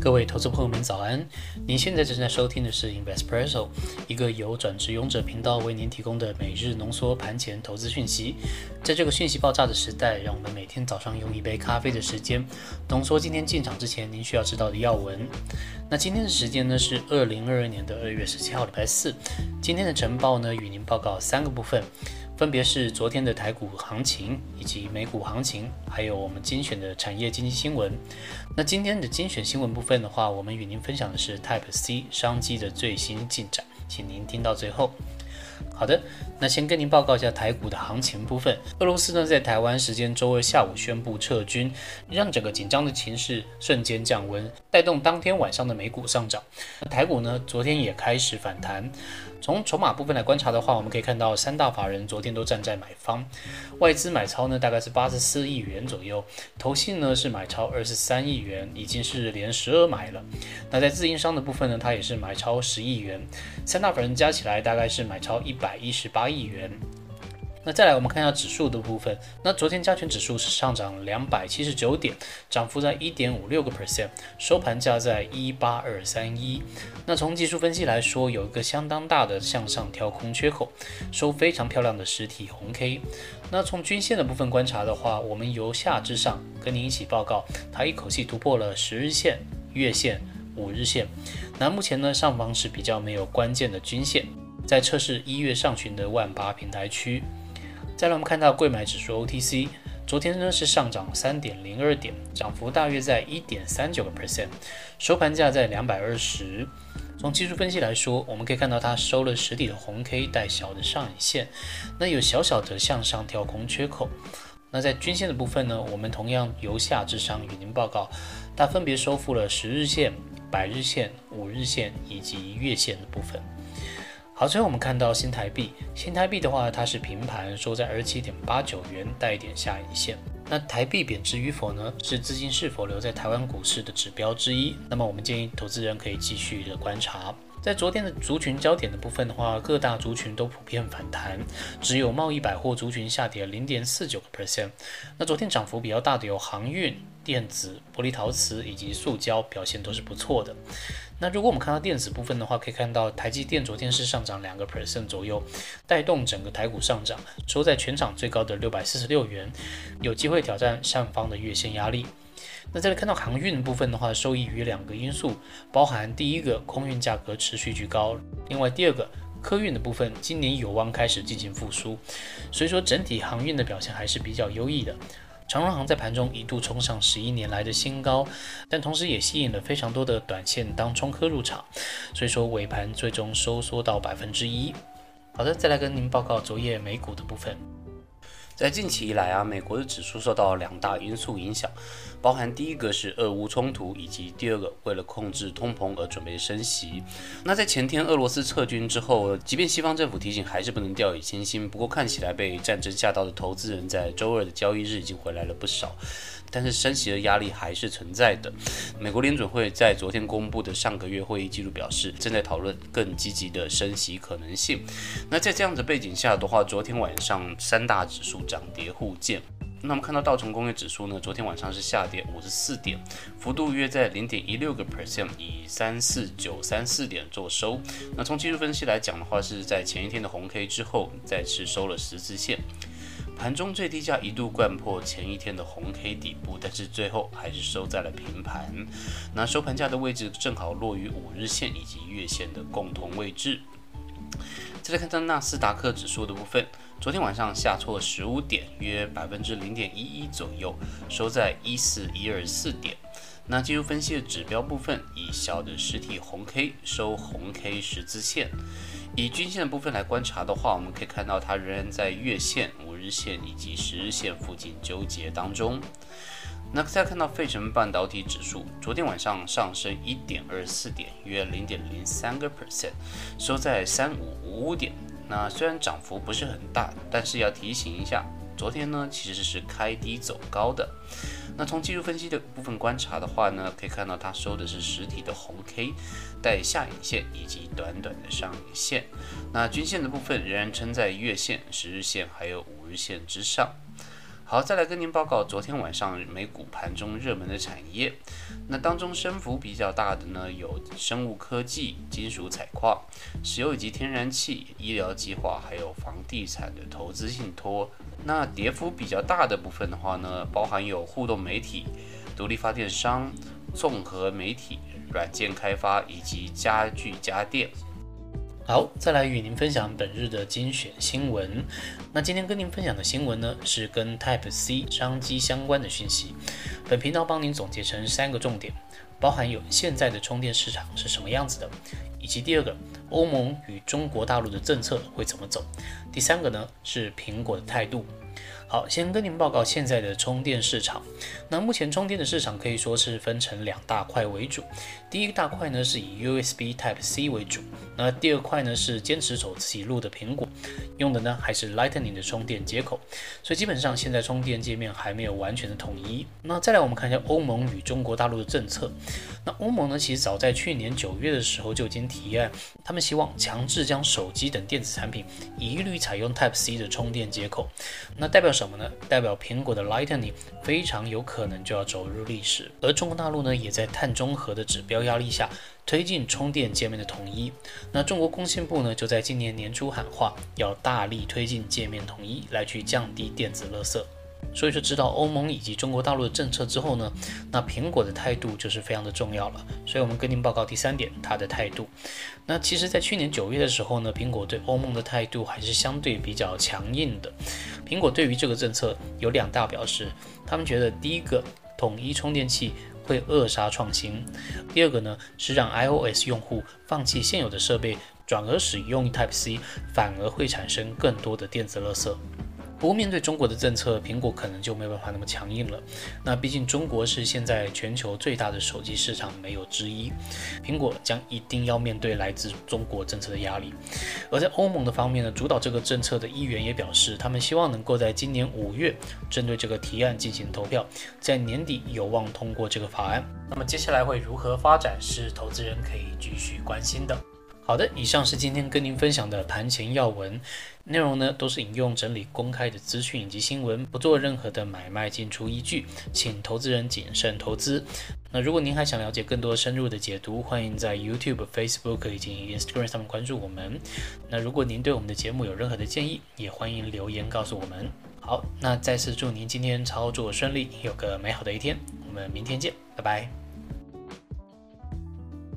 各位投资朋友们，早安！您现在正在收听的是 Investpresso，一个由转职勇者频道为您提供的每日浓缩盘前投资讯息。在这个讯息爆炸的时代，让我们每天早上用一杯咖啡的时间，浓缩今天进场之前您需要知道的要闻。那今天的时间呢是二零二二年的二月十七号，礼拜四。今天的晨报呢，与您报告三个部分。分别是昨天的台股行情，以及美股行情，还有我们精选的产业经济新闻。那今天的精选新闻部分的话，我们与您分享的是 Type C 商机的最新进展，请您听到最后。好的，那先跟您报告一下台股的行情部分。俄罗斯呢，在台湾时间周二下午宣布撤军，让整个紧张的情势瞬间降温，带动当天晚上的美股上涨。台股呢，昨天也开始反弹。从筹码部分来观察的话，我们可以看到三大法人昨天都站在买方，外资买超呢大概是八十四亿元左右，投信呢是买超二十三亿元，已经是连十二买了。那在自营商的部分呢，它也是买超十亿元，三大法人加起来大概是买超一百一十八亿元。那再来，我们看一下指数的部分。那昨天加权指数是上涨两百七十九点，涨幅在一点五六个 percent，收盘价在一八二三一。那从技术分析来说，有一个相当大的向上跳空缺口，收非常漂亮的实体红 K。那从均线的部分观察的话，我们由下至上跟您一起报告，它一口气突破了十日线、月线、五日线。那目前呢，上方是比较没有关键的均线，在测试一月上旬的万八平台区。再来，我们看到贵买指数 OTC，昨天呢是上涨三点零二点，涨幅大约在一点三九个 percent，收盘价在两百二十。从技术分析来说，我们可以看到它收了实体的红 K 带小的上影线，那有小小的向上跳空缺口。那在均线的部分呢，我们同样由下至上与您报告，它分别收复了十日线、百日线、五日线以及月线的部分。好，最后我们看到新台币，新台币的话，它是平盘收在二十七点八九元，带一点下影线。那台币贬值与否呢，是资金是否留在台湾股市的指标之一。那么我们建议投资人可以继续的观察。在昨天的族群焦点的部分的话，各大族群都普遍反弹，只有贸易百货族群下跌零点四九个 percent。那昨天涨幅比较大的有航运、电子、玻璃陶瓷以及塑胶，表现都是不错的。那如果我们看到电子部分的话，可以看到台积电昨天是上涨两个 percent 左右，带动整个台股上涨，收在全场最高的六百四十六元，有机会挑战上方的月线压力。那再来看到航运部分的话，受益于两个因素，包含第一个空运价格持续居高，另外第二个客运的部分今年有望开始进行复苏，所以说整体航运的表现还是比较优异的。长荣行在盘中一度冲上十一年来的新高，但同时也吸引了非常多的短线当冲客入场，所以说尾盘最终收缩到百分之一。好的，再来跟您报告昨夜美股的部分。在近期以来啊，美国的指数受到两大因素影响，包含第一个是俄乌冲突，以及第二个为了控制通膨而准备升息。那在前天俄罗斯撤军之后，即便西方政府提醒，还是不能掉以轻心。不过看起来被战争吓到的投资人在周二的交易日已经回来了不少。但是升息的压力还是存在的。美国联准会在昨天公布的上个月会议记录表示，正在讨论更积极的升息可能性。那在这样的背景下的话，昨天晚上三大指数涨跌互见。那我们看到道琼工业指数呢，昨天晚上是下跌五十四点，幅度约在零点一六个 percent，以三四九三四点做收。那从技术分析来讲的话，是在前一天的红 K 之后再次收了十字线。盘中最低价一度贯破前一天的红 K 底部，但是最后还是收在了平盘。那收盘价的位置正好落于五日线以及月线的共同位置。再来看到纳斯达克指数的部分，昨天晚上下挫十五点，约百分之零点一一左右，收在一四一二四点。那技术分析的指标部分，以小的实体红 K 收红 K 十字线。以均线的部分来观察的话，我们可以看到它仍然在月线、五日线以及十日线附近纠结当中。那再看到费城半导体指数，昨天晚上上升一点二四点，约零点零三个 percent，收在三五五五点。那虽然涨幅不是很大，但是要提醒一下。昨天呢，其实是开低走高的。那从技术分析的部分观察的话呢，可以看到它收的是实体的红 K，带下影线以及短短的上影线。那均线的部分仍然撑在月线、十日线还有五日线之上。好，再来跟您报告昨天晚上美股盘中热门的产业。那当中升幅比较大的呢，有生物科技、金属采矿、石油以及天然气、医疗计划，还有房地产的投资信托。那跌幅比较大的部分的话呢，包含有互动媒体、独立发电商、综合媒体、软件开发以及家具家电。好，再来与您分享本日的精选新闻。那今天跟您分享的新闻呢，是跟 Type C 商机相关的讯息。本频道帮您总结成三个重点，包含有现在的充电市场是什么样子的，以及第二个，欧盟与中国大陆的政策会怎么走，第三个呢是苹果的态度。好，先跟您报告现在的充电市场。那目前充电的市场可以说是分成两大块为主。第一大块呢是以 USB Type C 为主，那第二块呢是坚持走自己路的苹果，用的呢还是 Lightning 的充电接口。所以基本上现在充电界面还没有完全的统一。那再来我们看一下欧盟与中国大陆的政策。那欧盟呢其实早在去年九月的时候就已经提案，他们希望强制将手机等电子产品一律采用 Type C 的充电接口。那代表什么呢？代表苹果的 Lightning 非常有可能就要走入历史，而中国大陆呢，也在碳中和的指标压力下推进充电界面的统一。那中国工信部呢，就在今年年初喊话，要大力推进界面统一，来去降低电子垃圾。所以说，知道欧盟以及中国大陆的政策之后呢，那苹果的态度就是非常的重要了。所以我们跟您报告第三点，它的态度。那其实，在去年九月的时候呢，苹果对欧盟的态度还是相对比较强硬的。苹果对于这个政策有两大表示，他们觉得第一个，统一充电器会扼杀创新；第二个呢，是让 iOS 用户放弃现有的设备，转而使用 Type C，反而会产生更多的电子垃圾。不过，面对中国的政策，苹果可能就没办法那么强硬了。那毕竟中国是现在全球最大的手机市场，没有之一。苹果将一定要面对来自中国政策的压力。而在欧盟的方面呢，主导这个政策的议员也表示，他们希望能够在今年五月针对这个提案进行投票，在年底有望通过这个法案。那么接下来会如何发展，是投资人可以继续关心的。好的，以上是今天跟您分享的盘前要闻，内容呢都是引用整理公开的资讯以及新闻，不做任何的买卖进出依据，请投资人谨慎投资。那如果您还想了解更多深入的解读，欢迎在 YouTube、Facebook 以及 Instagram 上面关注我们。那如果您对我们的节目有任何的建议，也欢迎留言告诉我们。好，那再次祝您今天操作顺利，有个美好的一天，我们明天见，拜拜。